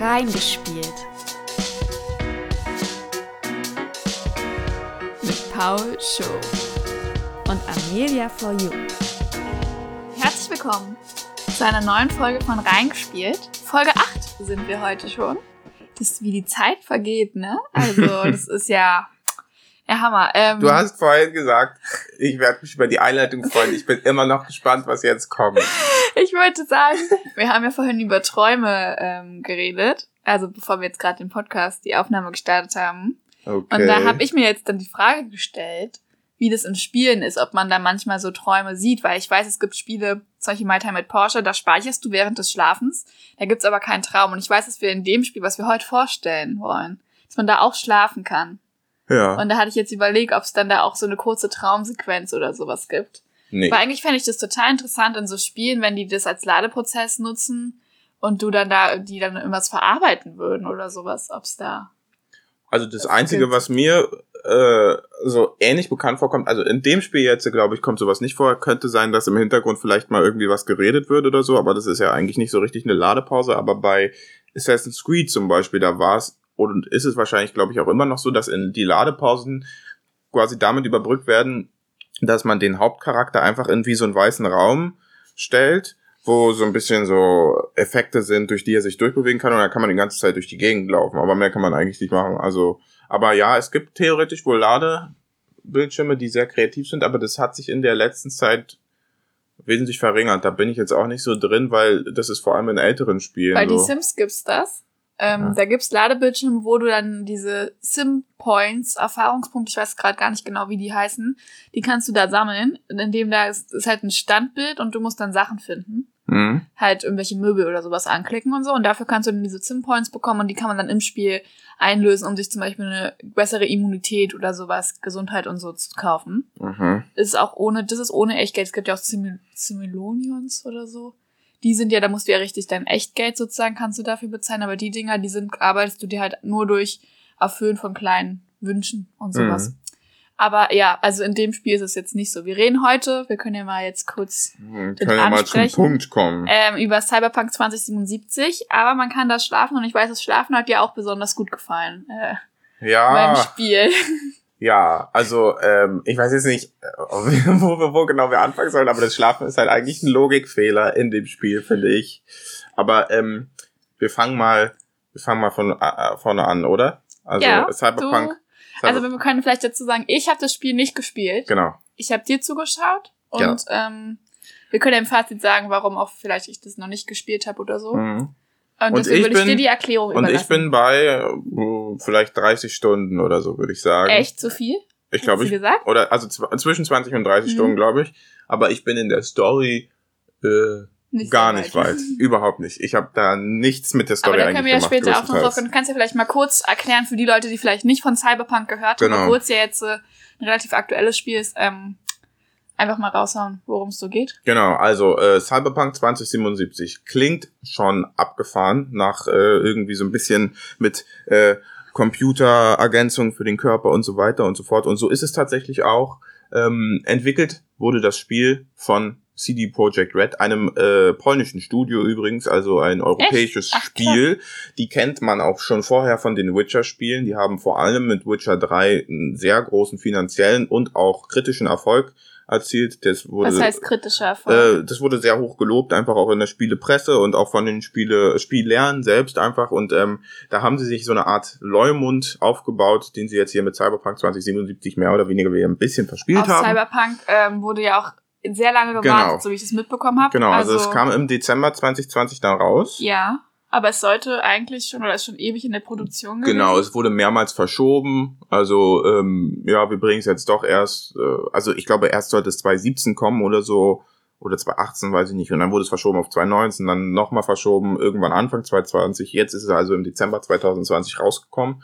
Reingespielt. Mit Paul Show und Amelia for You. Herzlich willkommen zu einer neuen Folge von Reingespielt. Folge 8 sind wir heute schon. Das ist wie die Zeit vergeht, ne? Also, das ist ja ja, Hammer. Ähm, Du hast vorhin gesagt, ich werde mich über die Einleitung freuen. Ich bin immer noch gespannt, was jetzt kommt. Ich wollte sagen, wir haben ja vorhin über Träume ähm, geredet. Also bevor wir jetzt gerade den Podcast, die Aufnahme gestartet haben. Okay. Und da habe ich mir jetzt dann die Frage gestellt, wie das in Spielen ist, ob man da manchmal so Träume sieht, weil ich weiß, es gibt Spiele, solche My Time mit Porsche, da speicherst du während des Schlafens, da gibt's aber keinen Traum. Und ich weiß, dass wir in dem Spiel, was wir heute vorstellen wollen, dass man da auch schlafen kann. ja. Und da hatte ich jetzt überlegt, ob es dann da auch so eine kurze Traumsequenz oder sowas gibt. Nee. Weil eigentlich fände ich das total interessant in so Spielen, wenn die das als Ladeprozess nutzen und du dann da, die dann irgendwas verarbeiten würden oder sowas, ob's da. Also das Das Einzige, gibt's. was mir äh, so ähnlich bekannt vorkommt, also in dem Spiel jetzt, glaube ich, kommt sowas nicht vor. Könnte sein, dass im Hintergrund vielleicht mal irgendwie was geredet wird oder so, aber das ist ja eigentlich nicht so richtig eine Ladepause. Aber bei Assassin's Creed zum Beispiel, da war es und ist es wahrscheinlich, glaube ich, auch immer noch so, dass in die Ladepausen quasi damit überbrückt werden, dass man den Hauptcharakter einfach in wie so einen weißen Raum stellt, wo so ein bisschen so Effekte sind, durch die er sich durchbewegen kann und dann kann man die ganze Zeit durch die Gegend laufen. Aber mehr kann man eigentlich nicht machen. Also, aber ja, es gibt theoretisch wohl Ladebildschirme, die sehr kreativ sind, aber das hat sich in der letzten Zeit wesentlich verringert. Da bin ich jetzt auch nicht so drin, weil das ist vor allem in älteren Spielen Bei so. die Sims gibt's das. Ähm, Ja. Da gibt's Ladebildschirme, wo du dann diese Sim-Points, Erfahrungspunkte, ich weiß gerade gar nicht genau, wie die heißen, die kannst du da sammeln, indem da ist, ist halt ein Standbild und du musst dann Sachen finden. Mhm. halt irgendwelche Möbel oder sowas anklicken und so. Und dafür kannst du dann diese Sim-Points bekommen und die kann man dann im Spiel einlösen, um sich zum Beispiel eine bessere Immunität oder sowas, Gesundheit und so zu kaufen. Mhm. Ist auch ohne, das ist ohne Echtgeld. Es gibt ja auch Simil Similonions oder so. Die sind ja, da musst du ja richtig dein Echtgeld sozusagen, kannst du dafür bezahlen, aber die Dinger, die sind, arbeitest du dir halt nur durch Erfüllen von kleinen Wünschen und sowas. Mhm. Aber ja, also in dem Spiel ist es jetzt nicht so. Wir reden heute, wir können ja mal jetzt kurz. Den Können wir mal zum. Punkt kommen. ähm, über Cyberpunk 2077, aber man kann das schlafen und ich weiß, das Schlafen hat dir auch besonders gut gefallen äh, beim ja. Spiel. Ja, also ähm, ich weiß jetzt nicht, äh, wo, wir- wo genau wir anfangen sollen, aber das Schlafen ist halt eigentlich ein Logikfehler in dem Spiel, finde ich. Aber ähm, wir fangen mal, wir fangen mal von äh, vorne an, oder? Also Ja, Cyberpunk. Du, also wir können vielleicht dazu sagen, ich habe das Spiel nicht gespielt. genau. Ich habe dir zugeschaut und Ja. ähm, wir können im Fazit sagen, warum auch vielleicht ich das noch nicht gespielt habe oder so. Mhm. Und, Und deswegen ich würde ich bin- dir die Erklärung Und überlassen. ich bin bei äh, vielleicht 30 Stunden oder so, würde ich sagen. echt zu viel? Ich glaube, ich gesagt? oder also zw- zwischen 20 und 30 Mhm. Stunden, glaube ich. Aber ich bin in der Story äh, Nicht gar so nicht weit. Überhaupt nicht. Ich habe da nichts mit der Story Aber da können wir ja später auch noch drauf. größtenteils. Du kannst ja vielleicht mal kurz erklären für die Leute, die vielleicht nicht von Cyberpunk gehört haben, Genau. obwohl es ja jetzt äh, ein relativ aktuelles Spiel ist, ähm, einfach mal raushauen, worum es so geht. Genau, also äh, Cyberpunk 2077 klingt schon abgefahren nach äh, irgendwie so ein bisschen mit äh, Computerergänzung für den Körper und so weiter und so fort. Und so ist es tatsächlich auch. Ähm, entwickelt wurde das Spiel von CD Projekt Red, einem äh, polnischen Studio übrigens, also ein europäisches Ach. Spiel. Die kennt man auch schon vorher von den Witcher-Spielen. Die haben vor allem mit Witcher 3 einen sehr großen finanziellen und auch kritischen Erfolg erzielt. Das wurde, Was heißt kritischer Erfolg? äh, das wurde sehr hoch gelobt, einfach auch in der Spielepresse und auch von den Spiele, Spiellernen selbst einfach. Und ähm, da haben sie sich so eine Art Leumund aufgebaut, den sie jetzt hier mit Cyberpunk 2077 mehr oder weniger wieder ein bisschen verspielt Auf haben. Cyberpunk ähm, wurde ja auch sehr lange gewartet, Genau. so wie ich das mitbekommen habe. genau, also, es kam im Dezember 2020 dann raus. Ja, aber es sollte eigentlich schon, oder ist schon ewig in der Produktion gewesen. Genau, es wurde mehrmals verschoben. Also, ähm, ja, wir bringen es jetzt doch erst, äh, also ich glaube, erst sollte es 2017 kommen oder so, oder 2018, weiß ich nicht. Und dann wurde es verschoben auf 2019, dann nochmal verschoben, irgendwann Anfang 2020. Jetzt ist es also im Dezember 2020 rausgekommen.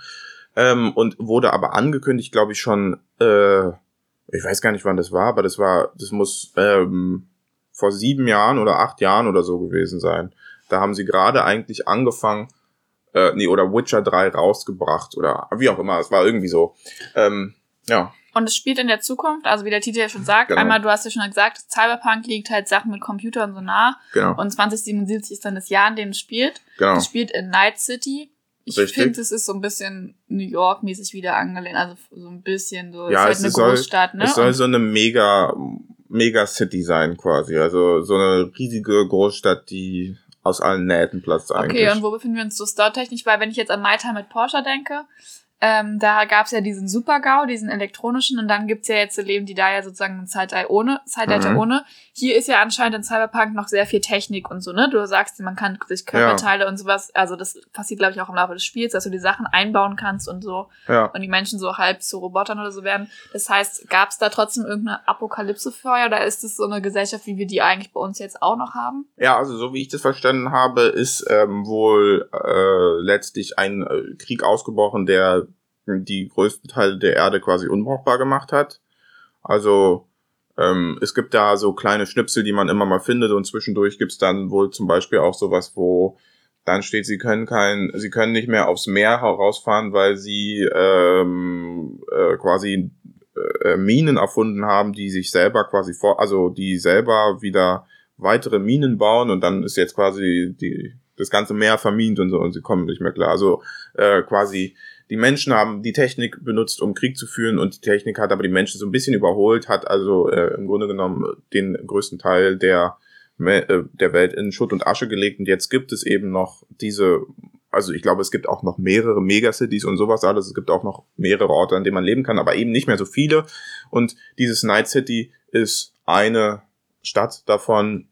Ähm, und wurde aber angekündigt, glaube ich, schon, äh, ich weiß gar nicht, wann das war, aber das war, das muss ähm, vor sieben Jahren oder acht Jahren oder so gewesen sein. Da haben sie gerade eigentlich angefangen, äh, nee, oder Witcher 3 rausgebracht oder wie auch immer, es war irgendwie so. Ähm, Ja, Und es spielt in der Zukunft, also wie der Titel ja schon sagt, Genau. einmal, du hast ja schon gesagt, Cyberpunk liegt halt Sachen mit Computern so nah. genau. Und 2077 ist dann das Jahr, in dem es spielt. genau. Es spielt in Night City. Ich finde, es ist so ein bisschen New York-mäßig wieder angelehnt. Also so ein bisschen so. Ja, es ist es halt soll- eine Großstadt, ne? Es soll Und- so eine mega, mega City sein quasi. Also so eine riesige Großstadt, die aus allen Nähten platzt eigentlich. Okay, und wo befinden wir uns so storytechnisch? Weil wenn ich jetzt an My Time mit Porsche denke, ähm, da gab's ja diesen Super-GAU, diesen elektronischen, und dann gibt's ja jetzt so Leben, die da ja sozusagen ein Zeitalter ohne, Zeitalter Mhm. ohne. Hier ist ja anscheinend in Cyberpunk noch sehr viel Technik und so, ne? Du sagst, man kann sich Körperteile und sowas, also das passiert, glaube ich, auch im Laufe des Spiels, dass du die Sachen einbauen kannst und so ja. und die Menschen so halb zu Robotern oder so werden. Das heißt, gab's da trotzdem irgendeine Apokalypse vorher oder ist es so eine Gesellschaft, wie wir die eigentlich bei uns jetzt auch noch haben? ja, also so wie ich das verstanden habe, ist ähm, wohl äh, letztlich ein äh, Krieg ausgebrochen, der die größten Teile der Erde quasi unbrauchbar gemacht hat. Also ähm, es gibt da so kleine Schnipsel, die man immer mal findet und zwischendurch gibt's dann wohl zum Beispiel auch sowas, wo dann steht, sie können kein, sie können nicht mehr aufs Meer herausfahren, weil sie ähm, äh, quasi äh, Minen erfunden haben, die sich selber quasi vor, also die selber wieder weitere Minen bauen und dann ist jetzt quasi die das ganze Meer vermint und so und sie kommen nicht mehr klar. Also äh, quasi die Menschen haben die Technik benutzt, um Krieg zu führen und die Technik hat aber die Menschen so ein bisschen überholt, hat also äh, im Grunde genommen den größten Teil der äh, der Welt in Schutt und Asche gelegt und jetzt gibt es eben noch diese also ich glaube, es gibt auch noch mehrere Megacities und sowas alles. Es gibt auch noch mehrere Orte, an denen man leben kann, aber eben nicht mehr so viele. Und dieses Night City ist eine Stadt davon,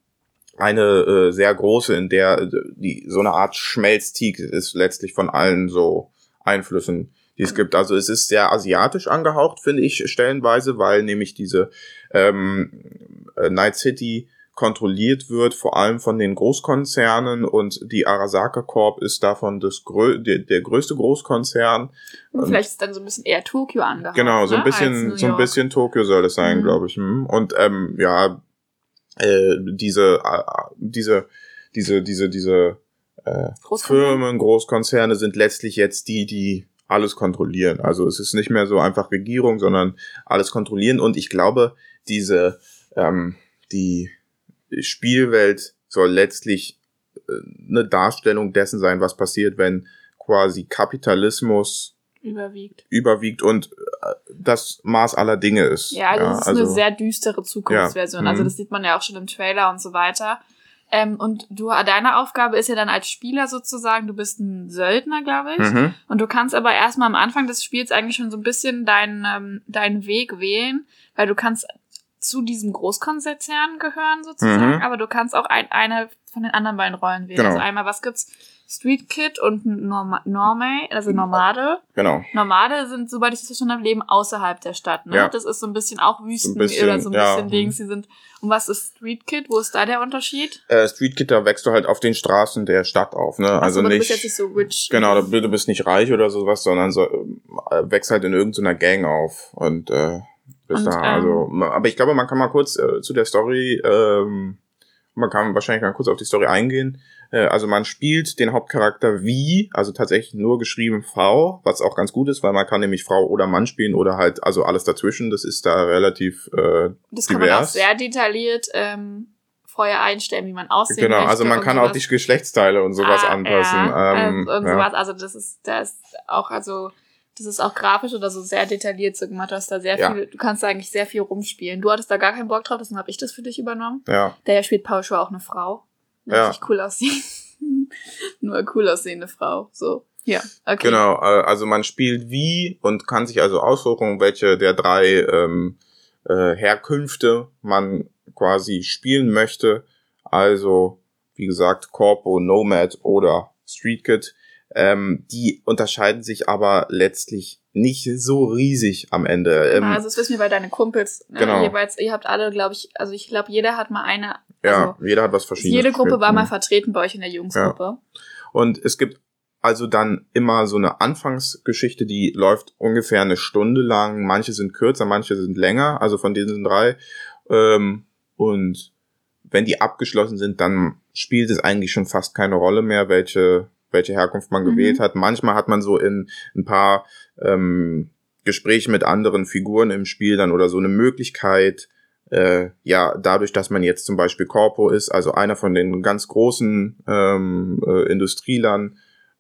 eine äh, sehr große, in der äh, die so eine Art Schmelztieg ist letztlich von allen so Einflüssen, die es gibt. Also es ist sehr asiatisch angehaucht, finde ich stellenweise, weil nämlich diese ähm, äh, Night City kontrolliert wird, vor allem von den Großkonzernen und die Arasaka Corp ist davon das grö der, der größte Großkonzern. Und vielleicht ist dann so ein bisschen eher Tokio angehaucht. Genau, so ein ne, bisschen, so ein bisschen Tokio soll es sein, Mhm. glaube ich. hm. Und ähm, ja, äh, diese, äh, diese, diese, diese, diese äh, Großkonzern? Firmen, Großkonzerne sind letztlich jetzt die, die alles kontrollieren. Also es ist nicht mehr so einfach Regierung, sondern alles kontrollieren. Und ich glaube, diese, ähm, die Spielwelt soll letztlich äh, eine Darstellung dessen sein, was passiert, wenn quasi Kapitalismus überwiegt. überwiegt und äh, das Maß aller Dinge ist. Ja, also es ist eine sehr düstere Zukunftsversion. Ja, Also mhm. das sieht man ja auch schon im Trailer und so weiter. Ähm, und du, deine Aufgabe ist ja dann als Spieler sozusagen, du bist ein Söldner, glaube ich. Mhm. Und du kannst aber erstmal am Anfang des Spiels eigentlich schon so ein bisschen deinen, ähm, deinen Weg wählen, weil du kannst zu diesem Großkonzern gehören sozusagen, Mhm. aber du kannst auch ein, eine von den anderen beiden Rollen wählen. Genau. Also einmal, was gibt's? Street Kid und Norma Normay, also Nomade. Genau. Nomade sind, soweit ich das verstanden habe, leben außerhalb der Stadt. Ne? Ja. Das ist so ein bisschen auch Wüsten bisschen, oder so ein ja. bisschen Dings. Die sind. Und was ist Street Kid? Wo ist da der Unterschied? Äh, Street Kid, da wächst du halt auf den Straßen der Stadt auf, ne? Achso, Also aber du nicht. bist jetzt nicht so rich. Genau, du bist nicht reich oder sowas, sondern so, äh, wächst halt in irgendeiner Gang auf und äh, bist Und, da. ähm, Also, aber ich glaube, man kann mal kurz äh, zu der Story, ähm, man kann wahrscheinlich mal kurz auf die Story eingehen. Äh, also man spielt den Hauptcharakter wie, also tatsächlich nur geschrieben V, was auch ganz gut ist, weil man kann nämlich Frau oder Mann spielen oder halt also alles dazwischen. Das ist da relativ äh, Das kann man auch divers. sehr detailliert ähm, vorher einstellen, wie man aussehen Genau, möchte. also man und kann auch sowas. die Geschlechtsteile und sowas Ah, anpassen. Ja, ähm, äh, irgend ja. sowas. Also das ist, da ist auch, also das ist auch grafisch oder so sehr detailliert so gemacht. Du hast da sehr Ja. viel, du kannst da eigentlich sehr viel rumspielen. Du hattest da gar keinen Bock drauf, deswegen habe ich das für dich übernommen. ja, Daher spielt Paul Shaw auch eine Frau. Eine Ja. Richtig cool aussehen. Nur eine cool aussehende Frau. So. Ja, okay. Genau, äh, also man spielt wie und kann sich also aussuchen, welche der drei ähm, äh, Herkünfte man quasi spielen möchte. Also, wie gesagt, Corpo, Nomad oder Street Kid. Ähm, die unterscheiden sich aber letztlich nicht so riesig am Ende. Ähm, also das wissen wir bei deinen Kumpels. Ne? Genau. Jeweils, ihr habt alle, glaube ich, also ich glaube, jeder hat mal eine, ja, also jeder hat was Verschiedenes. jede Gruppe war mal Mhm. vertreten bei euch in der Jungsgruppe. Und es gibt also dann immer so eine Anfangsgeschichte, die läuft ungefähr eine Stunde lang. Manche sind kürzer, manche sind länger, also von diesen drei. Ähm, und wenn die abgeschlossen sind, dann spielt es eigentlich schon fast keine Rolle mehr, welche, welche Herkunft man Mhm. gewählt hat. Manchmal hat man so in ein paar ähm, Gespräche mit anderen Figuren im Spiel dann oder so eine Möglichkeit, äh, ja, dadurch, dass man jetzt zum Beispiel Corpo ist, also einer von den ganz großen ähm, äh, Industrielern,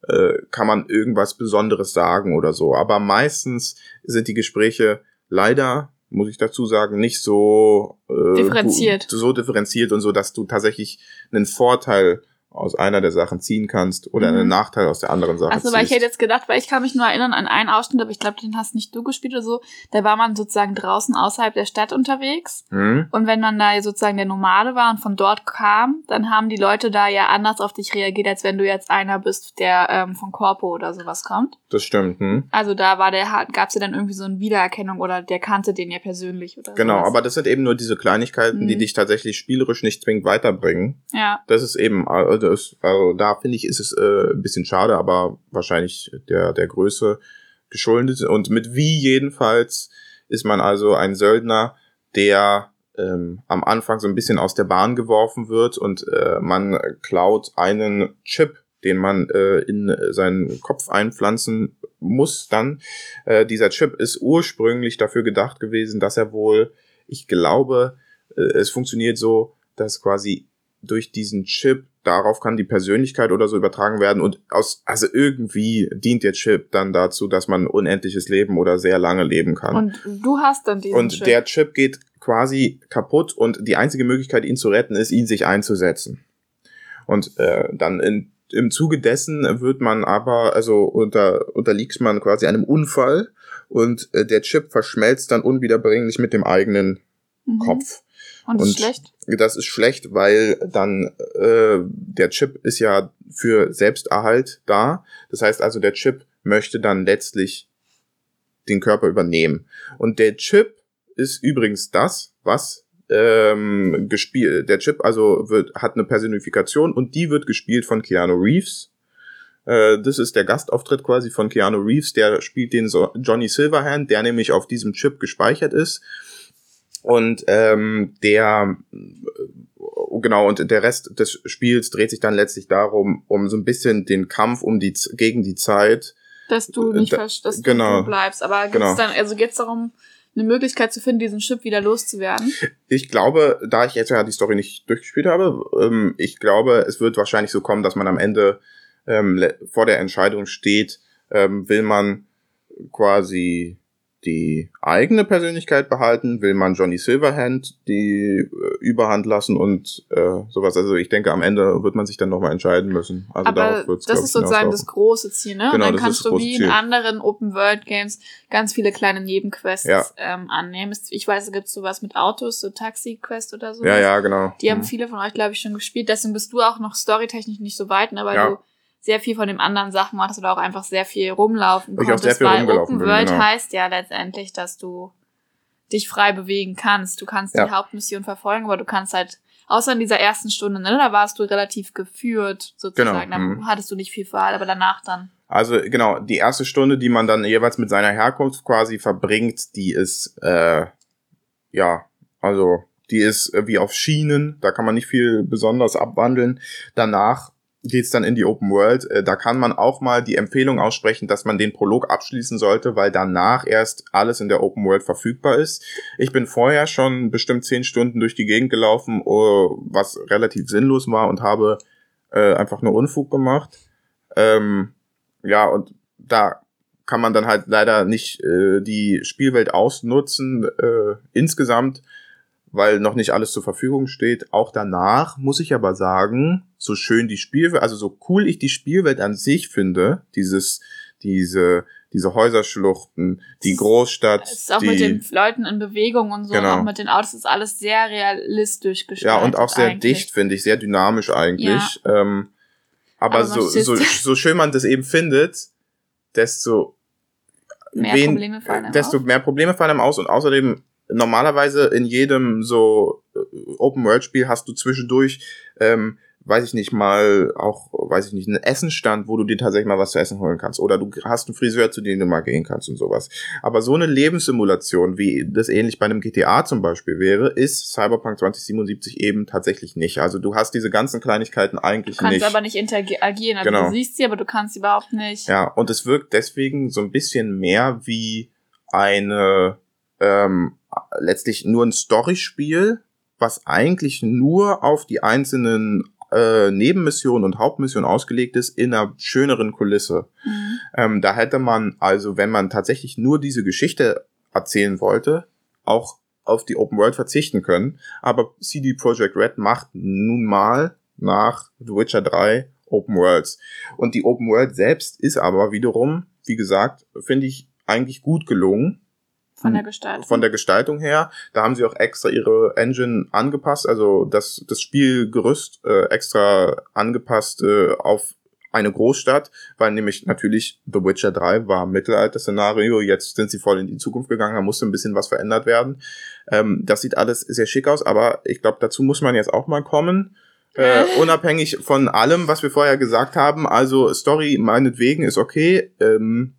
äh, kann man irgendwas Besonderes sagen oder so. Aber meistens sind die Gespräche leider, muss ich dazu sagen, nicht so äh, Differenziert. so differenziert und so, dass du tatsächlich einen Vorteil aus einer der Sachen ziehen kannst oder Mhm. einen Nachteil aus der anderen Sache Also, weil ich ziehst. hätte jetzt gedacht, weil ich kann mich nur erinnern an einen Ausschnitt, aber ich glaube, den hast nicht du gespielt oder so. Da war man sozusagen draußen außerhalb der Stadt unterwegs. hm? Und wenn man da sozusagen der Nomade war und von dort kam, dann haben die Leute da ja anders auf dich reagiert, als wenn du jetzt einer bist, der ähm, von Corpo oder sowas kommt. Das stimmt. Hm? Also da war der, gab es ja dann irgendwie so eine Wiedererkennung oder der kannte den ja persönlich oder Genau, sowas. aber das sind eben nur diese Kleinigkeiten, die Mhm. dich tatsächlich spielerisch nicht zwingend weiterbringen. Ja, Das ist eben, also, das, also da finde ich, ist es äh, ein bisschen schade, aber wahrscheinlich der, der Größe geschuldet. Und mit wie jedenfalls ist man also ein Söldner, der ähm, am Anfang so ein bisschen aus der Bahn geworfen wird und äh, man klaut einen Chip, den man äh, in seinen Kopf einpflanzen muss dann. Äh, dieser Chip ist ursprünglich dafür gedacht gewesen, dass er wohl, ich glaube, äh, es funktioniert so, dass quasi durch diesen Chip darauf kann die Persönlichkeit oder so übertragen werden und aus also irgendwie dient der Chip dann dazu, dass man unendliches Leben oder sehr lange leben kann. und du hast dann diesen Und Chip. der Chip geht quasi kaputt und die einzige Möglichkeit, ihn zu retten, ist, ihn sich einzusetzen. Und äh, dann in, im Zuge dessen wird man aber, also unter, unterliegt man quasi einem Unfall und äh, der Chip verschmelzt dann unwiederbringlich mit dem eigenen Mhm. Kopf. Und, ist und- schlecht. Das ist schlecht, weil dann äh, der Chip ist ja für Selbsterhalt da. Das heißt also, der Chip möchte dann letztlich den Körper übernehmen. Und der Chip ist übrigens das, was ähm, gespielt. Der Chip also wird hat eine Personifikation und die wird gespielt von Keanu Reeves. Äh, Das ist der Gastauftritt quasi von Keanu Reeves. Der spielt den so Johnny Silverhand, der nämlich auf diesem Chip gespeichert ist. Und ähm, der äh, genau und der Rest des Spiels dreht sich dann letztlich darum, um so ein bisschen den Kampf um die gegen die Zeit. Dass du nicht Da- dass genau. du bleibst. Aber geht's Genau. dann, also geht's darum, eine Möglichkeit zu finden, diesen Chip wieder loszuwerden? Ich glaube, da ich jetzt ja die Story nicht durchgespielt habe, ähm, ich glaube, es wird wahrscheinlich so kommen, dass man am Ende ähm, vor der Entscheidung steht, ähm, will man quasi die eigene Persönlichkeit behalten, will man Johnny Silverhand die äh, Überhand lassen und äh, sowas. Also ich denke, am Ende wird man sich dann nochmal entscheiden müssen. Also Aber darauf wird's, das ist sozusagen das große Ziel, ne? Genau, und dann das ist kannst du wie in Ziel. anderen Open-World-Games ganz viele kleine Nebenquests Ja. ähm, annehmen. Es- Ich weiß, da gibt's sowas mit Autos, so Taxi-Quest oder so. Ja, ja, genau. Die haben Mhm. viele von euch, glaube ich, schon gespielt. Deswegen bist du auch noch storytechnisch nicht so weit, ne? Weil Ja. du sehr viel von den anderen Sachen machst oder auch einfach sehr viel rumlaufen ich auch sehr konntest. viel weil rumgelaufen Open bin, World genau. heißt ja letztendlich, dass du dich frei bewegen kannst. Du kannst Ja. die Hauptmission verfolgen, aber du kannst halt, außer in dieser ersten Stunde, ne, da warst du relativ geführt, sozusagen. Genau, Da mhm. hattest du nicht viel Wahl, aber danach dann. Also genau, die erste Stunde, die man dann jeweils mit seiner Herkunft quasi verbringt, die ist, äh, ja, also die ist wie auf Schienen, da kann man nicht viel besonders abwandeln. Danach geht's dann in die Open World. Äh, da kann man auch mal die Empfehlung aussprechen, dass man den Prolog abschließen sollte, weil danach erst alles in der Open World verfügbar ist. Ich bin vorher schon bestimmt zehn Stunden durch die Gegend gelaufen, oh, was relativ sinnlos war und habe äh, einfach nur Unfug gemacht. Ähm, ja, und da kann man dann halt leider nicht äh, die Spielwelt ausnutzen äh, insgesamt, weil noch nicht alles zur Verfügung steht. Auch danach muss ich aber sagen, so schön die Spielwelt, also so cool ich die Spielwelt an sich finde, dieses, diese, diese Häuserschluchten, die Großstadt, Es ist auch die, mit den Leuten in Bewegung und so, Genau. und auch mit den Autos ist alles sehr realistisch gestaltet. ja und auch sehr eigentlich. dicht finde ich, sehr dynamisch eigentlich. Ähm, aber, Aber so, so, so schön man das eben findet, desto Mehr wen- Probleme fallen einem desto auf. mehr Probleme fallen einem aus und außerdem normalerweise in jedem so äh, Open World Spiel hast du zwischendurch ähm, weiß ich nicht mal auch weiß ich nicht einen Essenstand, wo du dir tatsächlich mal was zu essen holen kannst oder du hast einen Friseur, zu dem du mal gehen kannst und sowas. Aber so eine Lebenssimulation, wie das ähnlich bei einem GTA zum Beispiel wäre, ist Cyberpunk 2077 eben tatsächlich nicht. Also du hast diese ganzen Kleinigkeiten eigentlich Du kannst nicht. aber nicht interagieren. Also Genau. du siehst sie, aber du kannst sie überhaupt nicht. Ja, und es wirkt deswegen so ein bisschen mehr wie eine ähm, letztlich nur ein Storyspiel, was eigentlich nur auf die einzelnen äh, Nebenmissionen und Hauptmissionen ausgelegt ist, in einer schöneren Kulisse. Mhm. Ähm, da hätte man also, wenn man tatsächlich nur diese Geschichte erzählen wollte, auch auf die Open World verzichten können. Aber CD Projekt Red macht nun mal nach The Witcher 3 Open Worlds. Und die Open World selbst ist aber wiederum, wie gesagt, finde ich eigentlich gut gelungen. Von der Gestaltung. Von der Gestaltung her. Da haben sie auch extra ihre Engine angepasst, also das, das Spielgerüst äh, extra angepasst äh, auf eine Großstadt, weil nämlich natürlich The Witcher 3 war Mittelalter-Szenario, jetzt sind sie voll in die Zukunft gegangen, da musste ein bisschen was verändert werden. Ähm, das sieht alles sehr schick aus, aber ich glaube, dazu muss man jetzt auch mal kommen. Äh, unabhängig von allem, was wir vorher gesagt haben, also Story meinetwegen ist okay, ähm,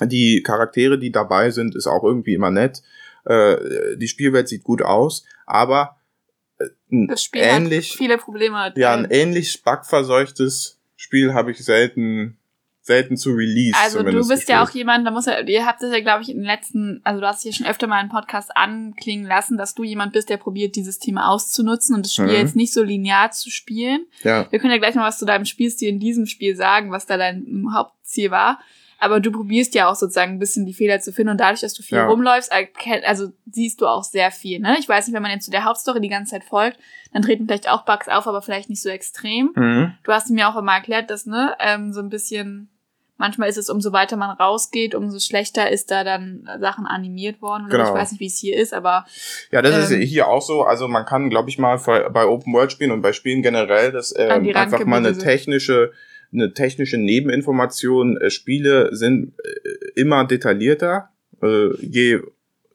die Charaktere, die dabei sind, ist auch irgendwie immer nett. Äh, die Spielwelt sieht gut aus, aber äh, das Spiel ähnlich, hat viele Probleme. ja, ein äh, ähnlich bugverseuchtes Spiel habe ich selten, selten zu Release. Also du bist ja auch gespielt. jemand, da muss ja, ihr habt das ja, glaube ich, in den letzten, also du hast hier schon öfter mal einen Podcast anklingen lassen, dass du jemand bist, der probiert, dieses Thema auszunutzen und das Spiel Mhm. jetzt nicht so linear zu spielen. Ja, Wir können ja gleich mal was zu deinem Spielstil in diesem Spiel sagen, was da dein Hauptziel war. Aber du probierst ja auch sozusagen ein bisschen die Fehler zu finden und dadurch, dass du viel Ja. rumläufst, also siehst du auch sehr viel, ne? Ich weiß nicht, wenn man jetzt zu der Hauptstory die ganze Zeit folgt, dann treten vielleicht auch Bugs auf, aber vielleicht nicht so extrem. mhm. Du hast mir auch immer erklärt, dass, ne, ähm, so ein bisschen, manchmal ist es, umso weiter man rausgeht, umso schlechter ist da dann Sachen animiert worden. Genau. Ich weiß nicht, wie es hier ist, aber ja, das Ähm. ist hier auch so. Also man kann, glaube ich mal, bei Open World Spielen und bei Spielen generell, dass An ähm, einfach mal eine technische, eine technische Nebeninformation. Äh, Spiele sind äh, immer detaillierter. Äh, je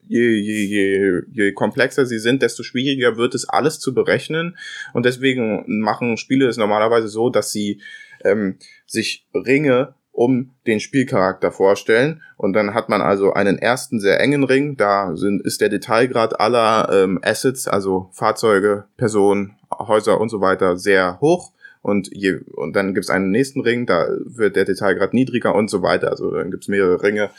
Je, je, je, je komplexer sie sind, desto schwieriger wird es alles zu berechnen. Und deswegen machen Spiele es normalerweise so, dass sie ähm, sich Ringe um den Spielcharakter vorstellen. Und dann hat man also einen ersten sehr engen Ring. Da sind, ist der Detailgrad aller ähm, Assets, also Fahrzeuge, Personen, Häuser und so weiter, sehr hoch. Und, je, und dann gibt es einen nächsten Ring, da wird der Detailgrad niedriger und so weiter. Also dann gibt es mehrere Ringe.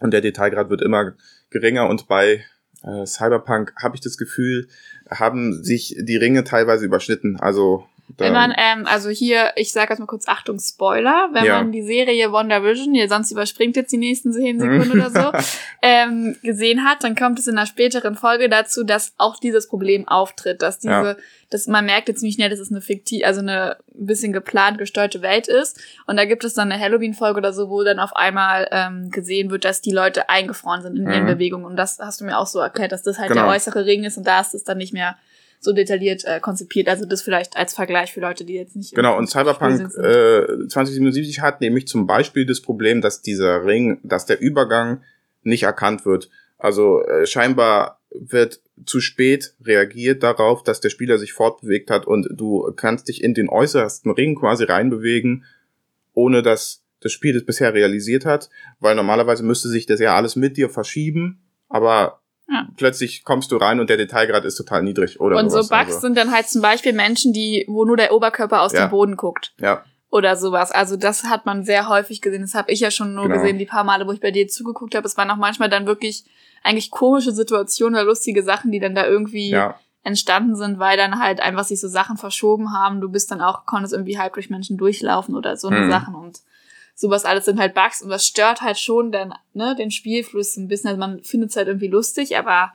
Und der Detailgrad wird immer geringer. Und bei äh, Cyberpunk habe ich das Gefühl, haben sich die Ringe teilweise überschnitten. Also wenn man, ähm, also hier, ich sage jetzt mal kurz Achtung, Spoiler, wenn Ja. man die Serie WandaVision, hier sonst überspringt jetzt die nächsten 10 Sekunden oder so, ähm, gesehen hat, dann kommt es in einer späteren Folge dazu, dass auch dieses Problem auftritt, dass diese, Ja. dass man merkt jetzt ziemlich schnell, dass es eine fiktiv, also eine ein bisschen geplant gesteuerte Welt ist. Und da gibt es dann eine Halloween-Folge oder so, wo dann auf einmal ähm, gesehen wird, dass die Leute eingefroren sind in ihren Mhm. Bewegungen. Und das hast du mir auch so erklärt, dass das halt Genau. der äußere Ring ist und da ist es dann nicht mehr so detailliert äh, konzipiert. Also das vielleicht als Vergleich für Leute, die jetzt nicht Genau, und Cyberpunk äh, 2077 hat nämlich zum Beispiel das Problem, dass dieser Ring, dass der Übergang nicht erkannt wird. Also äh, scheinbar wird zu spät reagiert darauf, dass der Spieler sich fortbewegt hat und du kannst dich in den äußersten Ring quasi reinbewegen, ohne dass das Spiel das bisher realisiert hat, weil normalerweise müsste sich das ja alles mit dir verschieben, aber Ja. plötzlich kommst du rein und der Detailgrad ist total niedrig oder und so sowas. Bugs also, sind dann halt zum Beispiel Menschen, die, wo nur der Oberkörper aus Ja. dem Boden guckt. ja, Oder sowas. Also das hat man sehr häufig gesehen. Das habe ich ja schon nur Genau. gesehen, die paar Male, wo ich bei dir zugeguckt habe. Es waren auch manchmal dann wirklich eigentlich komische Situationen oder lustige Sachen, die dann da irgendwie ja, entstanden sind, weil dann halt einfach sich so Sachen verschoben haben. Du bist dann auch, konntest irgendwie halb durch Menschen durchlaufen oder so eine Mhm. Sachen und sowas alles sind halt Bugs und das stört halt schon dann, ne, den Spielfluss ein bisschen. Also man findet es halt irgendwie lustig, aber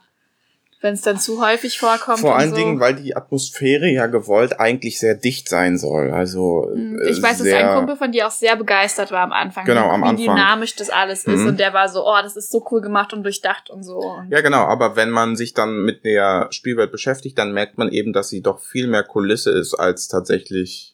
wenn es dann zu häufig vorkommt. Vor allen so, Dingen, weil die Atmosphäre ja gewollt eigentlich sehr dicht sein soll. Also Hm, äh, Ich weiß, dass ein Kumpel von dir auch sehr begeistert war am Anfang. Genau, wie, am wie Anfang. dynamisch das alles ist. Mhm. Und der war so, oh, das ist so cool gemacht und durchdacht und so. Und Ja, genau, aber wenn man sich dann mit der Spielwelt beschäftigt, dann merkt man eben, dass sie doch viel mehr Kulisse ist als tatsächlich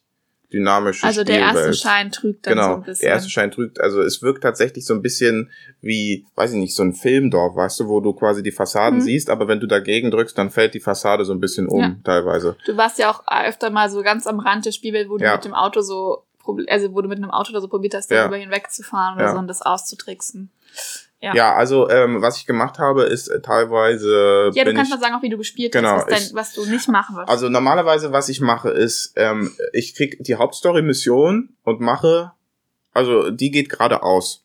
dynamische also der Spielwelt. erste Schein trügt dann Genau, so ein bisschen. der erste Schein trügt. Also es wirkt tatsächlich so ein bisschen wie, weiß ich nicht, so ein Filmdorf, weißt du, wo du quasi die Fassaden Mhm. siehst, aber wenn du dagegen drückst, dann fällt die Fassade so ein bisschen um, Ja. teilweise. Du warst ja auch öfter mal so ganz am Rand der Spielwelt, wo du Ja. mit dem Auto so, also wo du mit einem Auto oder so probiert hast, Ja. darüber hinwegzufahren oder Ja. so und das auszutricksen. Ja. Ja, also ähm, was ich gemacht habe, ist äh, teilweise. Ja, du kannst ich, mal sagen, auch wie du gespielt Genau, hast, was, ich- dein, was du nicht machen wirst. Also normalerweise, was ich mache, ist, ähm, ich krieg die Hauptstory-Mission und mache, also die geht geradeaus.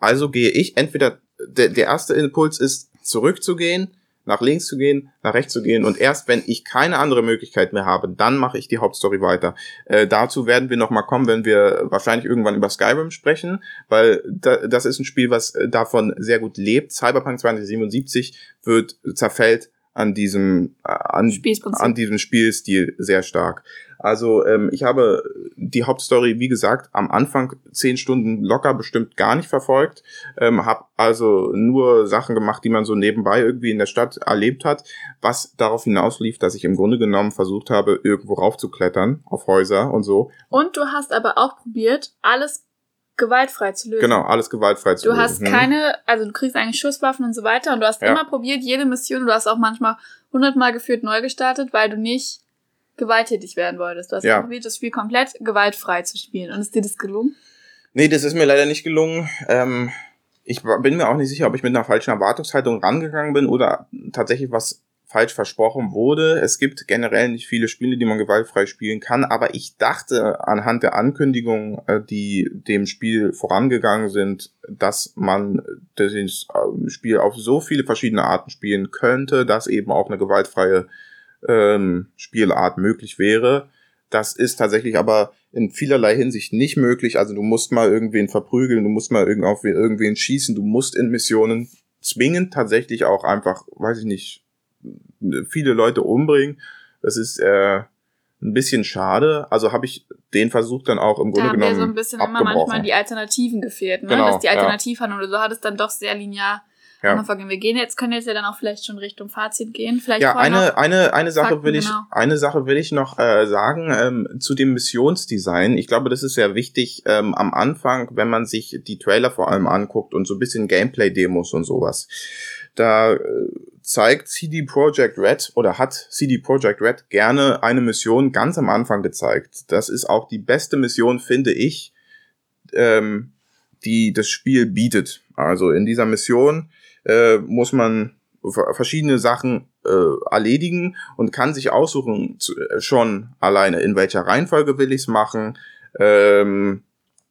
Also gehe ich entweder der, der erste Impuls ist, zurückzugehen, nach links zu gehen, nach rechts zu gehen und erst wenn ich keine andere Möglichkeit mehr habe, dann mache ich die Hauptstory weiter. Äh, dazu werden wir nochmal kommen, wenn wir wahrscheinlich irgendwann über Skyrim sprechen, weil da, das ist ein Spiel, was äh, davon sehr gut lebt. Cyberpunk 2077 wird zerfällt an diesem äh, an, an diesem Spielstil sehr stark. Also ähm, ich habe die Hauptstory, wie gesagt, am Anfang zehn Stunden locker bestimmt gar nicht verfolgt. Ähm, habe also nur Sachen gemacht, die man so nebenbei irgendwie in der Stadt erlebt hat, was darauf hinauslief, dass ich im Grunde genommen versucht habe, irgendwo raufzuklettern auf Häuser und so. Und du hast aber auch probiert, alles gewaltfrei zu lösen. Genau, alles gewaltfrei zu du lösen. Du hast hm. keine, also du kriegst eigentlich Schusswaffen und so weiter und du hast ja. immer probiert, jede Mission, du hast auch manchmal hundertmal geführt neu gestartet, weil du nicht gewalttätig werden wolltest. Du hast ja. probiert, das Spiel komplett gewaltfrei zu spielen. Und ist dir das gelungen? Nee, das ist mir leider nicht gelungen. Ähm, ich bin mir auch nicht sicher, ob ich mit einer falschen Erwartungshaltung rangegangen bin oder tatsächlich was falsch versprochen wurde. Es gibt generell nicht viele Spiele, die man gewaltfrei spielen kann, aber ich dachte anhand der Ankündigungen, äh, die dem Spiel vorangegangen sind, dass man das ähm, Spiel auf so viele verschiedene Arten spielen könnte, dass eben auch eine gewaltfreie ähm, Spielart möglich wäre. Das ist tatsächlich aber in vielerlei Hinsicht nicht möglich. Also du musst mal irgendwen verprügeln, du musst mal auf irgendwen schießen, du musst in Missionen zwingend tatsächlich auch einfach, weiß ich nicht, viele Leute umbringen. Das ist äh, ein bisschen schade. Also habe ich den Versuch dann auch im Grunde da genommen. Da haben so ein bisschen immer manchmal die Alternativen gefehlt, ne? Genau, Dass die Alternativhandlung ja. oder so hat es dann doch sehr linear ja. vorgehen. Wir gehen jetzt, können jetzt ja dann auch vielleicht schon Richtung Fazit gehen. Vielleicht ja, eine, eine, eine Sache Fakten, will ich, genau. eine Sache will ich noch äh, sagen ähm, zu dem Missionsdesign. Ich glaube, das ist sehr wichtig ähm, am Anfang, wenn man sich die Trailer vor allem anguckt und so ein bisschen Gameplay-Demos und sowas. Da äh, zeigt CD Projekt Red oder hat CD Projekt Red gerne eine Mission ganz am Anfang gezeigt. Das ist auch die beste Mission, finde ich, ähm, die das Spiel bietet. Also in dieser Mission äh, muss man verschiedene Sachen äh, erledigen und kann sich aussuchen zu, äh, schon alleine, in welcher Reihenfolge will ich's machen. Ähm,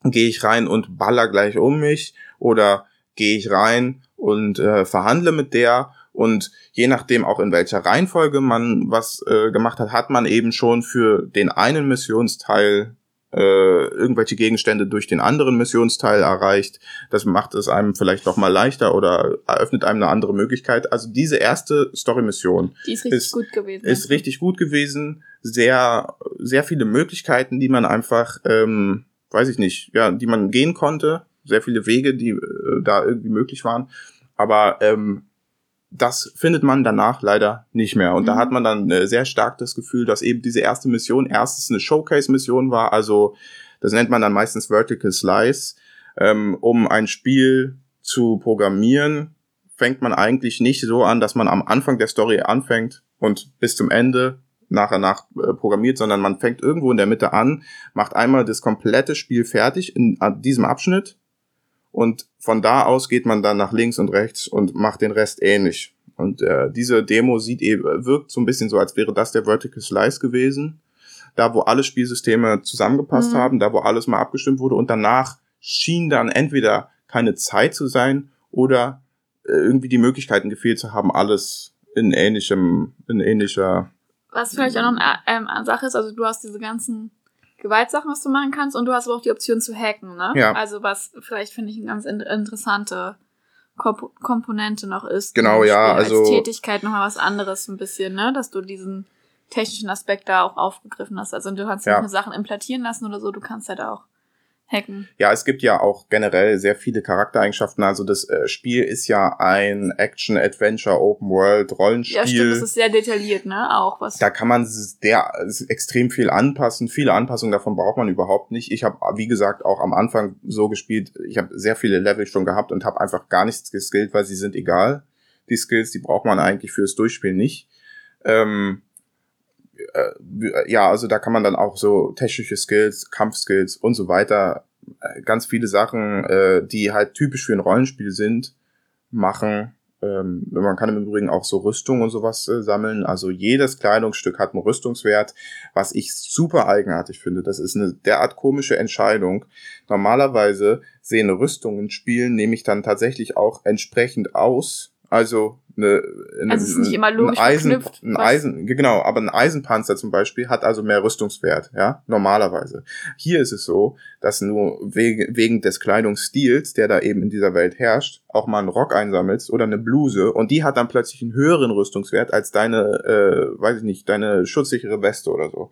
gehe ich rein und baller gleich um mich oder gehe ich rein und äh, verhandle mit der und je nachdem auch in welcher Reihenfolge man was äh, gemacht hat, hat man eben schon für den einen Missionsteil äh, irgendwelche Gegenstände durch den anderen Missionsteil erreicht. Das macht es einem vielleicht noch mal leichter oder eröffnet einem eine andere Möglichkeit. Also diese erste Story-Mission Die ist richtig ist, gut gewesen. Ist richtig gut gewesen. Sehr, sehr viele Möglichkeiten, die man einfach, ähm, weiß ich nicht, ja, die man gehen konnte. Sehr viele Wege, die äh, da irgendwie möglich waren. Aber ähm, das findet man danach leider nicht mehr. Und mhm. da hat man dann äh, sehr stark das Gefühl, dass eben diese erste Mission erstens eine Showcase-Mission war, also das nennt man dann meistens Vertical Slice. Ähm, um ein Spiel zu programmieren, fängt man eigentlich nicht so an, dass man am Anfang der Story anfängt und bis zum Ende nachher nach äh, programmiert, sondern man fängt irgendwo in der Mitte an, macht einmal das komplette Spiel fertig in diesem Abschnitt und von da aus geht man dann nach links und rechts und macht den Rest ähnlich. Und äh, diese Demo sieht eben, wirkt so ein bisschen so, als wäre das der Vertical Slice gewesen. Da, wo alle Spielsysteme zusammengepasst mhm. haben, da, wo alles mal abgestimmt wurde und danach schien dann entweder keine Zeit zu sein oder äh, irgendwie die Möglichkeiten gefehlt zu haben, alles in ähnlichem, in ähnlicher. Was vielleicht auch noch eine, ähm, eine Sache ist, also du hast diese ganzen Gewaltsachen, was du machen kannst, und du hast aber auch die Option zu hacken, ne? Ja. Also was vielleicht finde ich eine ganz in interessante Komp Komponente noch ist. Genau, ja, also als Tätigkeit nochmal was anderes ein bisschen, ne? Dass du diesen technischen Aspekt da auch aufgegriffen hast. Also du kannst ja. nicht nur Sachen implantieren lassen oder so, du kannst halt auch hacken. Ja, es gibt ja auch generell sehr viele Charaktereigenschaften. Also das äh, Spiel ist ja ein Action, Adventure, Open World, Rollenspiel. Ja, stimmt, das ist sehr detailliert, ne? Auch was. Da kann man der extrem viel anpassen. Viele Anpassungen davon braucht man überhaupt nicht. Ich habe, wie gesagt, auch am Anfang so gespielt. Ich habe sehr viele Level schon gehabt und habe einfach gar nichts geskillt, weil sie sind egal. Die Skills, die braucht man eigentlich fürs Durchspielen nicht. Ähm, äh, ja, also da kann man dann auch so technische Skills, Kampfskills und so weiter, äh, ganz viele Sachen, äh, die halt typisch für ein Rollenspiel sind, machen. ähm, man kann im Übrigen auch so Rüstung und sowas äh, sammeln. Also jedes Kleidungsstück hat einen Rüstungswert, was ich super eigenartig finde. Das ist eine derart komische Entscheidung. Normalerweise sehen Rüstungen Spielen nämlich dann tatsächlich auch entsprechend aus. Also eine, eine, Also ist nicht immer logisch ein Eisen, verknüpft, ein Eisen, genau, aber ein Eisenpanzer zum Beispiel hat also mehr Rüstungswert, ja, normalerweise. Hier ist es so, dass du wegen, wegen des Kleidungsstils, der da eben in dieser Welt herrscht, auch mal einen Rock einsammelst oder eine Bluse und die hat dann plötzlich einen höheren Rüstungswert als deine, äh, weiß ich nicht, deine schutzsichere Weste oder so.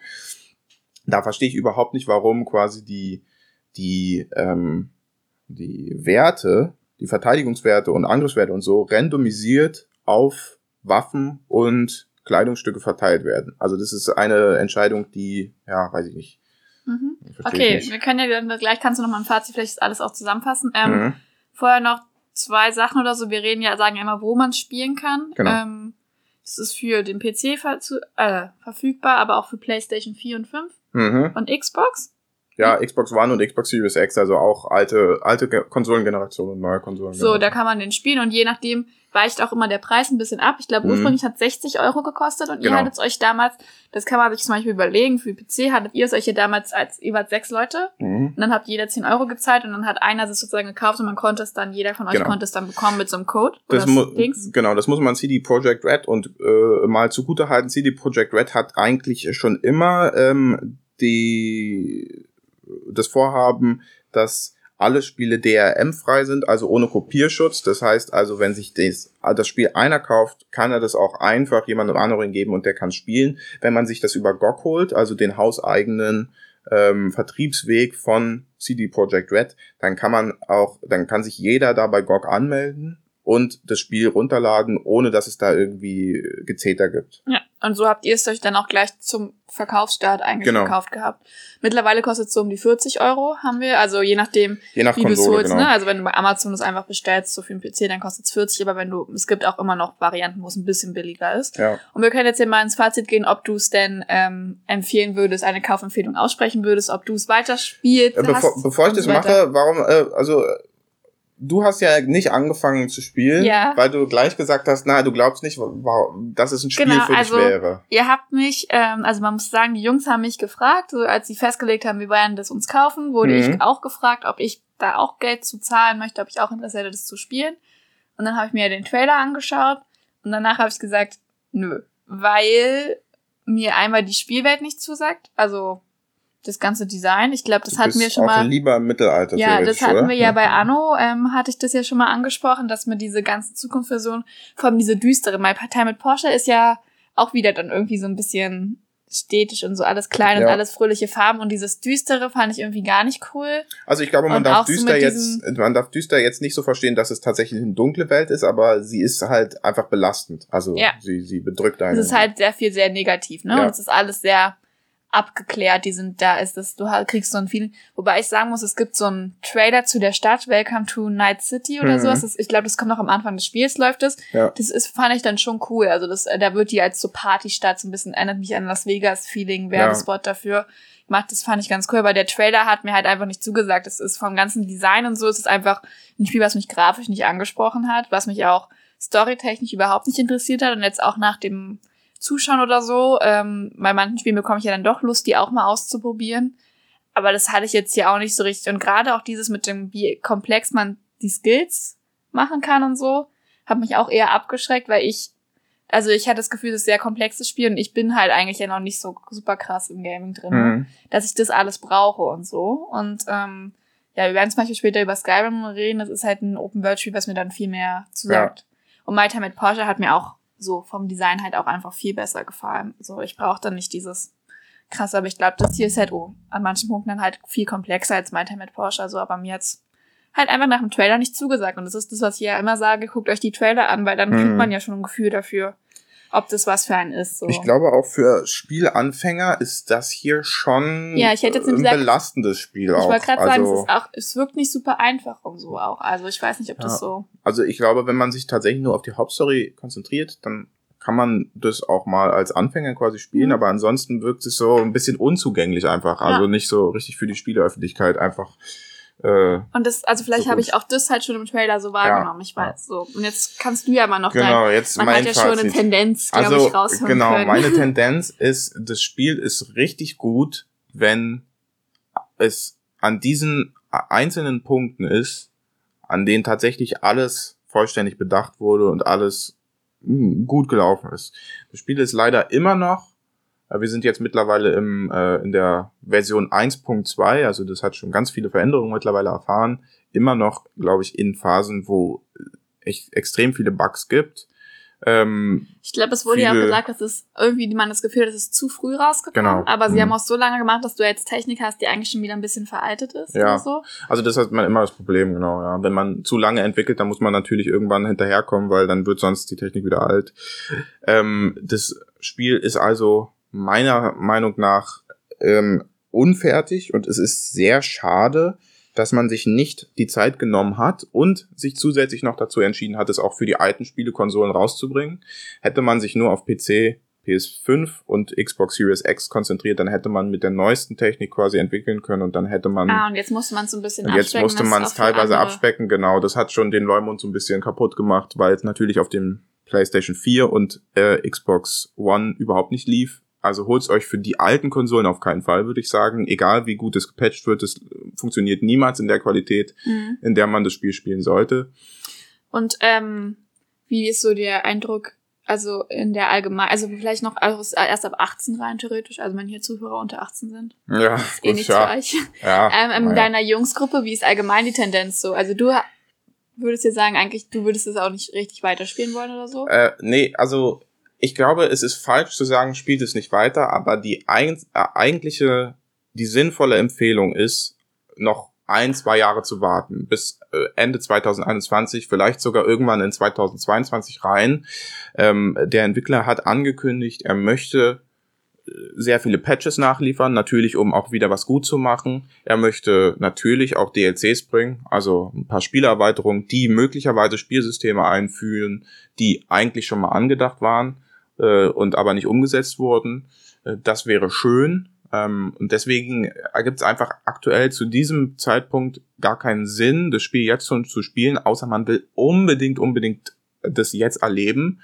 Da verstehe ich überhaupt nicht, warum quasi die, die, ähm, die Werte, die Verteidigungswerte und Angriffswerte und so randomisiert auf Waffen und Kleidungsstücke verteilt werden. Also das ist eine Entscheidung, die, ja, weiß ich nicht. Mhm. Okay, ich nicht. wir können ja dann, gleich kannst du noch mal ein Fazit vielleicht alles auch zusammenfassen. Ähm, Mhm. Vorher noch zwei Sachen oder so. Wir reden ja, sagen ja immer, wo man spielen kann. Genau. Ähm, das ist für den PC ver zu, äh, verfügbar, aber auch für PlayStation 4 und 5 Mhm. und Xbox. Ja, Xbox One und Xbox Series X, also auch alte, alte Ge- Konsolengenerationen und neue Konsolen. So, da kann man den spielen und je nachdem weicht auch immer der Preis ein bisschen ab. Ich glaube, Mhm. ursprünglich hat 60 Euro gekostet und ihr Genau. hattet es euch damals, das kann man sich zum Beispiel überlegen, für PC hattet ihr es euch ja damals als, ihr wart sechs Leute Mhm. und dann habt jeder 10 Euro gezahlt und dann hat einer es sozusagen gekauft und man konnte es dann, jeder von euch Genau. konnte es dann bekommen mit so einem Code. Das Dings. genau, das muss man CD Projekt Red und äh, mal zugute halten. CD Projekt Red hat eigentlich schon immer ähm, die das Vorhaben, dass alle Spiele DRM-frei sind, also ohne Kopierschutz. Das heißt also, wenn sich das, das Spiel einer kauft, kann er das auch einfach jemandem anderen geben und der kann spielen. Wenn man sich das über GOG holt, also den hauseigenen ähm, Vertriebsweg von CD Projekt Red, dann kann man auch, dann kann sich jeder da bei GOG anmelden und das Spiel runterladen, ohne dass es da irgendwie Gezeter gibt. Ja, und so habt ihr es euch dann auch gleich zum Verkaufsstart eigentlich Genau. gekauft gehabt. Mittlerweile kostet es so um die 40 Euro, haben wir. Also je nachdem, Je nach wie du es holst. genau. Ne? Also wenn du bei Amazon das einfach bestellst, so für den PC, dann kostet es 40. Aber wenn du, es gibt auch immer noch Varianten, wo es ein bisschen billiger ist. Ja. Und wir können jetzt hier mal ins Fazit gehen, ob du es denn ähm, empfehlen würdest, eine Kaufempfehlung aussprechen würdest, ob du es weiterspielst. Äh, Bevor, bevor ich das so mache, warum, äh, also, äh, du hast ja nicht angefangen zu spielen, Ja. weil du gleich gesagt hast, na, du glaubst nicht, wa- dass es ein Spiel Genau, für dich also- wäre. Ihr habt mich, ähm, also man muss sagen, die Jungs haben mich gefragt, so als sie festgelegt haben, wir werden das uns kaufen, wurde Mhm. ich auch gefragt, ob ich da auch Geld zu zahlen möchte, ob ich auch Interesse hätte, das zu spielen. Und dann habe ich mir den Trailer angeschaut und danach habe ich gesagt, nö, weil mir einmal die Spielwelt nicht zusagt, also das ganze Design. Ich glaube, das hatten wir schon auch mal. lieber im Mittelalter. Ja, das hatten oder? wir ja bei Anno, ähm, hatte ich das ja schon mal angesprochen, dass mir diese ganzen Zukunftsversionen, vor allem diese düstere, My Partei mit Porsche ist ja auch wieder dann irgendwie so ein bisschen städtisch und so alles klein und Ja. alles fröhliche Farben und dieses düstere fand ich irgendwie gar nicht cool. Also ich glaube, man Und darf so düster mit jetzt, man darf düster jetzt nicht so verstehen, dass es tatsächlich eine dunkle Welt ist, aber sie ist halt einfach belastend. Also Ja. sie, sie bedrückt einen. Es ist halt sehr viel sehr negativ, ne? Ja. Und es ist alles sehr abgeklärt, die sind da, ist es, du ha- kriegst so ein Feeling. Wobei ich sagen muss, es gibt so einen Trailer zu der Stadt, Welcome to Night City oder Mhm. sowas. Das, ich glaube, das kommt noch am Anfang des Spiels, läuft es. Ja. Das ist, fand ich dann schon cool. Also das, da wird die als so Partystadt so ein bisschen, erinnert mich an Las Vegas Feeling, Werbespot dafür. Macht, das fand ich ganz cool, aber der Trailer hat mir halt einfach nicht zugesagt. Es ist vom ganzen Design und so, es ist einfach ein Spiel, was mich grafisch nicht angesprochen hat, was mich auch storytechnisch überhaupt nicht interessiert hat und jetzt auch nach dem Zuschauen oder so, ähm, bei manchen Spielen bekomme ich ja dann doch Lust, die auch mal auszuprobieren. Aber das hatte ich jetzt hier auch nicht so richtig. Und gerade auch dieses mit dem, wie komplex man die Skills machen kann und so, hat mich auch eher abgeschreckt, weil ich, also ich hatte das Gefühl, das ist ein sehr komplexes Spiel und ich bin halt eigentlich ja noch nicht so super krass im Gaming drin, Mhm. dass ich das alles brauche und so. Und ähm, ja, wir werden zum Beispiel später über Skyrim reden. Das ist halt ein Open-World-Spiel, was mir dann viel mehr zusagt. Und My Time at Porsche hat mir auch so vom Design halt auch einfach viel besser gefallen. So, ich brauche dann nicht dieses krasse, aber ich glaube, das hier ist halt oh, an manchen Punkten dann halt viel komplexer als Time at Porsche. Also, aber mir hat's halt einfach nach dem Trailer nicht zugesagt. Und das ist das, was ich ja immer sage, guckt euch die Trailer an, weil dann Mhm. kriegt man ja schon ein Gefühl dafür, ob das was für einen ist. So. Ich glaube auch für Spielanfänger ist das hier schon Ja, ich hätte jetzt ein gesagt- belastendes Spiel auch. ich wollte gerade sagen, es also, ist auch, es wirkt nicht super einfach und so auch. Also ich weiß nicht, ob das Ja. so. also ich glaube, wenn man sich tatsächlich nur auf die Hauptstory konzentriert, dann kann man das auch mal als Anfänger quasi spielen, Mhm. aber ansonsten wirkt es so ein bisschen unzugänglich einfach. Also nicht so richtig für die Spieleöffentlichkeit einfach Äh, Und das, also vielleicht So habe ich auch das halt schon im Trailer so wahrgenommen. Ich weiß so. Und jetzt kannst du ja mal noch genau, dein. jetzt Man mein hat ja schon eine Fazit. Tendenz, glaube Also, ich, raushören genau, können. meine Tendenz ist, das Spiel ist richtig gut, wenn es an diesen einzelnen Punkten ist, an denen tatsächlich alles vollständig bedacht wurde und alles mh, gut gelaufen ist. Das Spiel ist leider immer noch, wir sind jetzt mittlerweile im, äh, in der Version 1.2, also das hat schon ganz viele Veränderungen mittlerweile erfahren, immer noch, glaube ich, in Phasen, wo echt extrem viele Bugs gibt. Ähm, Ich glaube, es wurde ja gesagt, dass es irgendwie man das Gefühl, hat, es ist zu früh rausgekommen. Genau. Aber sie Mhm. haben auch so lange gemacht, dass du jetzt Technik hast, die eigentlich schon wieder ein bisschen veraltet ist Ja. oder so. Also das hat man immer das Problem, genau, ja. Wenn man zu lange entwickelt, dann muss man natürlich irgendwann hinterherkommen, weil dann wird sonst die Technik wieder alt. Ähm, das Spiel ist also meiner Meinung nach ähm, unfertig und es ist sehr schade, dass man sich nicht die Zeit genommen hat und sich zusätzlich noch dazu entschieden hat, es auch für die alten Spielekonsolen rauszubringen. Hätte man sich nur auf PC, PS5 und Xbox Series X konzentriert, dann hätte man mit der neuesten Technik quasi entwickeln können und dann hätte man Ah, und jetzt musste man es so ein bisschen und jetzt musste man es teilweise abspecken, genau. Das hat schon den Leumund so ein bisschen kaputt gemacht, weil es natürlich auf dem PlayStation 4 und äh, Xbox One überhaupt nicht lief. Also holt's euch für die alten Konsolen auf keinen Fall, würde ich sagen. Egal wie gut es gepatcht wird, es funktioniert niemals in der Qualität, Mhm. in der man das Spiel spielen sollte. Und ähm, wie ist so der Eindruck, also in der allgemein, also vielleicht noch also erst ab 18 rein theoretisch, also wenn hier Zuhörer unter 18 sind, Ja, ist eh gut, nichts ja. für euch. ja, Ähm, in naja. deiner Jungsgruppe, wie ist allgemein die Tendenz so? Also du würdest dir sagen, eigentlich, du würdest es auch nicht richtig weiterspielen wollen oder so? Äh, nee, also ich glaube, es ist falsch zu sagen, spielt es nicht weiter, aber die äh, eigentliche, die sinnvolle Empfehlung ist, noch ein, zwei Jahre zu warten, bis äh, Ende 2021, vielleicht sogar irgendwann in 2022 rein. Ähm, der Entwickler hat angekündigt, er möchte äh, sehr viele Patches nachliefern, natürlich um auch wieder was gut zu machen. Er möchte natürlich auch DLCs bringen, also ein paar Spielerweiterungen, die möglicherweise Spielsysteme einführen, die eigentlich schon mal angedacht waren äh, und aber nicht umgesetzt wurden. Äh, das wäre schön. Ähm, und deswegen ergibt es einfach aktuell zu diesem Zeitpunkt gar keinen Sinn, das Spiel jetzt schon zu spielen, außer man will unbedingt, unbedingt das jetzt erleben.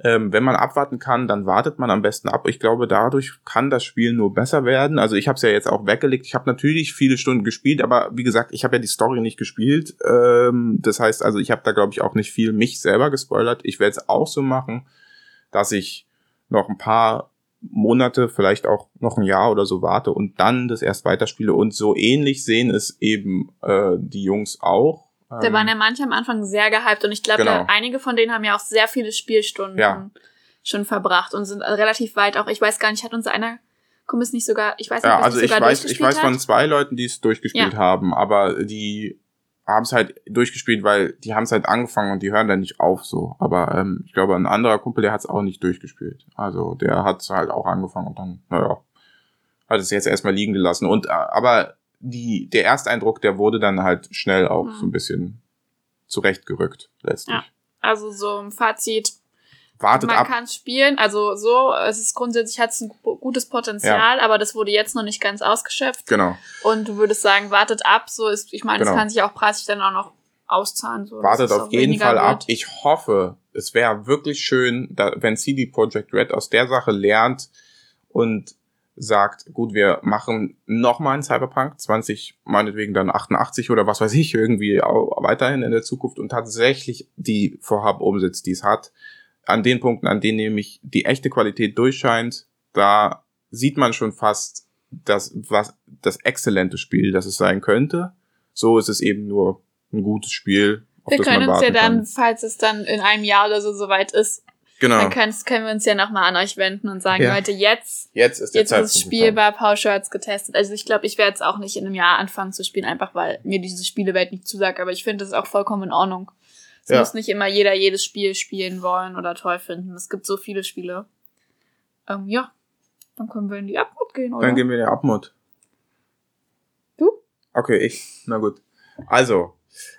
Ähm, wenn man abwarten kann, dann wartet man am besten ab. Ich glaube, dadurch kann das Spiel nur besser werden. Also ich habe es ja jetzt auch weggelegt. Ich habe natürlich viele Stunden gespielt, aber wie gesagt, ich habe ja die Story nicht gespielt. Ähm, das heißt, also ich habe da glaube ich auch nicht viel mich selber gespoilert. Ich werde es auch so machen, dass ich noch ein paar Monate, vielleicht auch noch ein Jahr oder so warte und dann das erst weiterspiele. Und so ähnlich sehen es eben äh, die Jungs auch. Da Ähm, waren ja manche am Anfang sehr gehypt und ich glaube, Genau. einige von denen haben ja auch sehr viele Spielstunden Ja. schon verbracht und sind relativ weit auch. Ich weiß gar nicht, hat uns einer Kumpel nicht sogar, ich weiß nicht, Ja, also ich sogar weiß, ich weiß von zwei Leuten, die es durchgespielt Ja. haben, aber die haben es halt durchgespielt, weil die haben es halt angefangen und die hören dann nicht auf so. Aber ähm, ich glaube, ein anderer Kumpel, der hat es auch nicht durchgespielt. Also der hat es halt auch angefangen und dann, naja, hat es jetzt erstmal liegen gelassen. Und äh, aber die, der Ersteindruck, der wurde dann halt schnell auch Mhm. so ein bisschen zurechtgerückt, letztlich. Ja. Also so ein Fazit, Wartet man ab. kann spielen, also so, es ist grundsätzlich hat es ein gu- gutes Potenzial, aber das wurde jetzt noch nicht ganz ausgeschöpft. Genau. Und du würdest sagen, wartet ab, so ist, ich meine, Genau. das kann sich auch preislich dann auch noch auszahlen. So, Wartet auf jeden Fall ab. wird. Ich hoffe, es wäre wirklich schön, da, wenn CD Projekt Red aus der Sache lernt und sagt, gut, wir machen nochmal einen Cyberpunk 20, meinetwegen dann 88 oder was weiß ich, irgendwie auch weiterhin in der Zukunft und tatsächlich die Vorhaben umsetzt, die es hat. An den Punkten, an denen nämlich die echte Qualität durchscheint, da sieht man schon fast das, was, das exzellente Spiel, das es sein könnte. So ist es eben nur ein gutes Spiel, auf Wir das man können uns ja dann, kann. falls es dann in einem Jahr oder so soweit ist, Genau. dann können, können wir uns ja nochmal an euch wenden und sagen, Ja. Leute, jetzt, Jetzt ist jetzt ist Zeitpunkt das Spiel bei Paul Shirts getestet. Also ich glaube, ich werde jetzt auch nicht in einem Jahr anfangen zu spielen, einfach weil mir diese Spielewelt nicht zusagt, aber ich finde das ist auch vollkommen in Ordnung. Es Ja. muss nicht immer jeder jedes Spiel spielen wollen oder toll finden. Es gibt so viele Spiele. Ähm, ja, dann können wir in die Abmut gehen, oder? Dann gehen wir in die Abmut. Du? Okay, ich. Na gut. Also,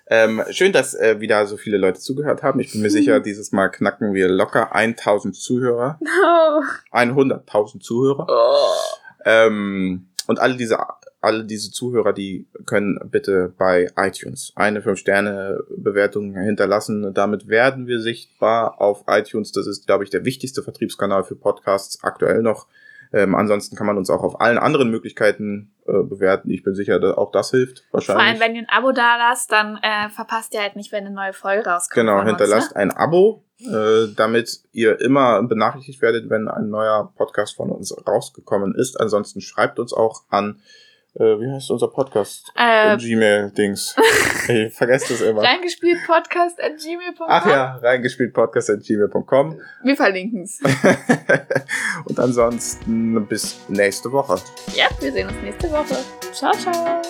ähm, schön, dass äh, wieder so viele Leute zugehört haben. Ich bin mir sicher, dieses Mal knacken wir locker 1000 Zuhörer. Oh. 100.000 Zuhörer. Oh. Ähm, und alle diese alle diese Zuhörer, die können bitte bei iTunes eine 5-Sterne-Bewertung hinterlassen. Damit werden wir sichtbar auf iTunes. Das ist, glaube ich, der wichtigste Vertriebskanal für Podcasts aktuell noch. Ähm, ansonsten kann man uns auch auf allen anderen Möglichkeiten äh, bewerten. Ich bin sicher, dass auch das hilft wahrscheinlich. Vor allem, wenn ihr ein Abo da lasst, dann äh, verpasst ihr halt nicht, wenn eine neue Folge rauskommt. Genau, von uns, hinterlasst ne? ein Abo, äh, damit ihr immer benachrichtigt werdet, wenn ein neuer Podcast von uns rausgekommen ist. Ansonsten schreibt uns auch an, äh, wie heißt unser Podcast? Äh, Gmail-Dings. ich vergesse das immer. Reingespielt podcast at gmail.com. Ach ja, reingespielt podcast.gmail.com. Wir verlinken's. Und ansonsten bis nächste Woche. Ja, wir sehen uns nächste Woche. Ciao, ciao.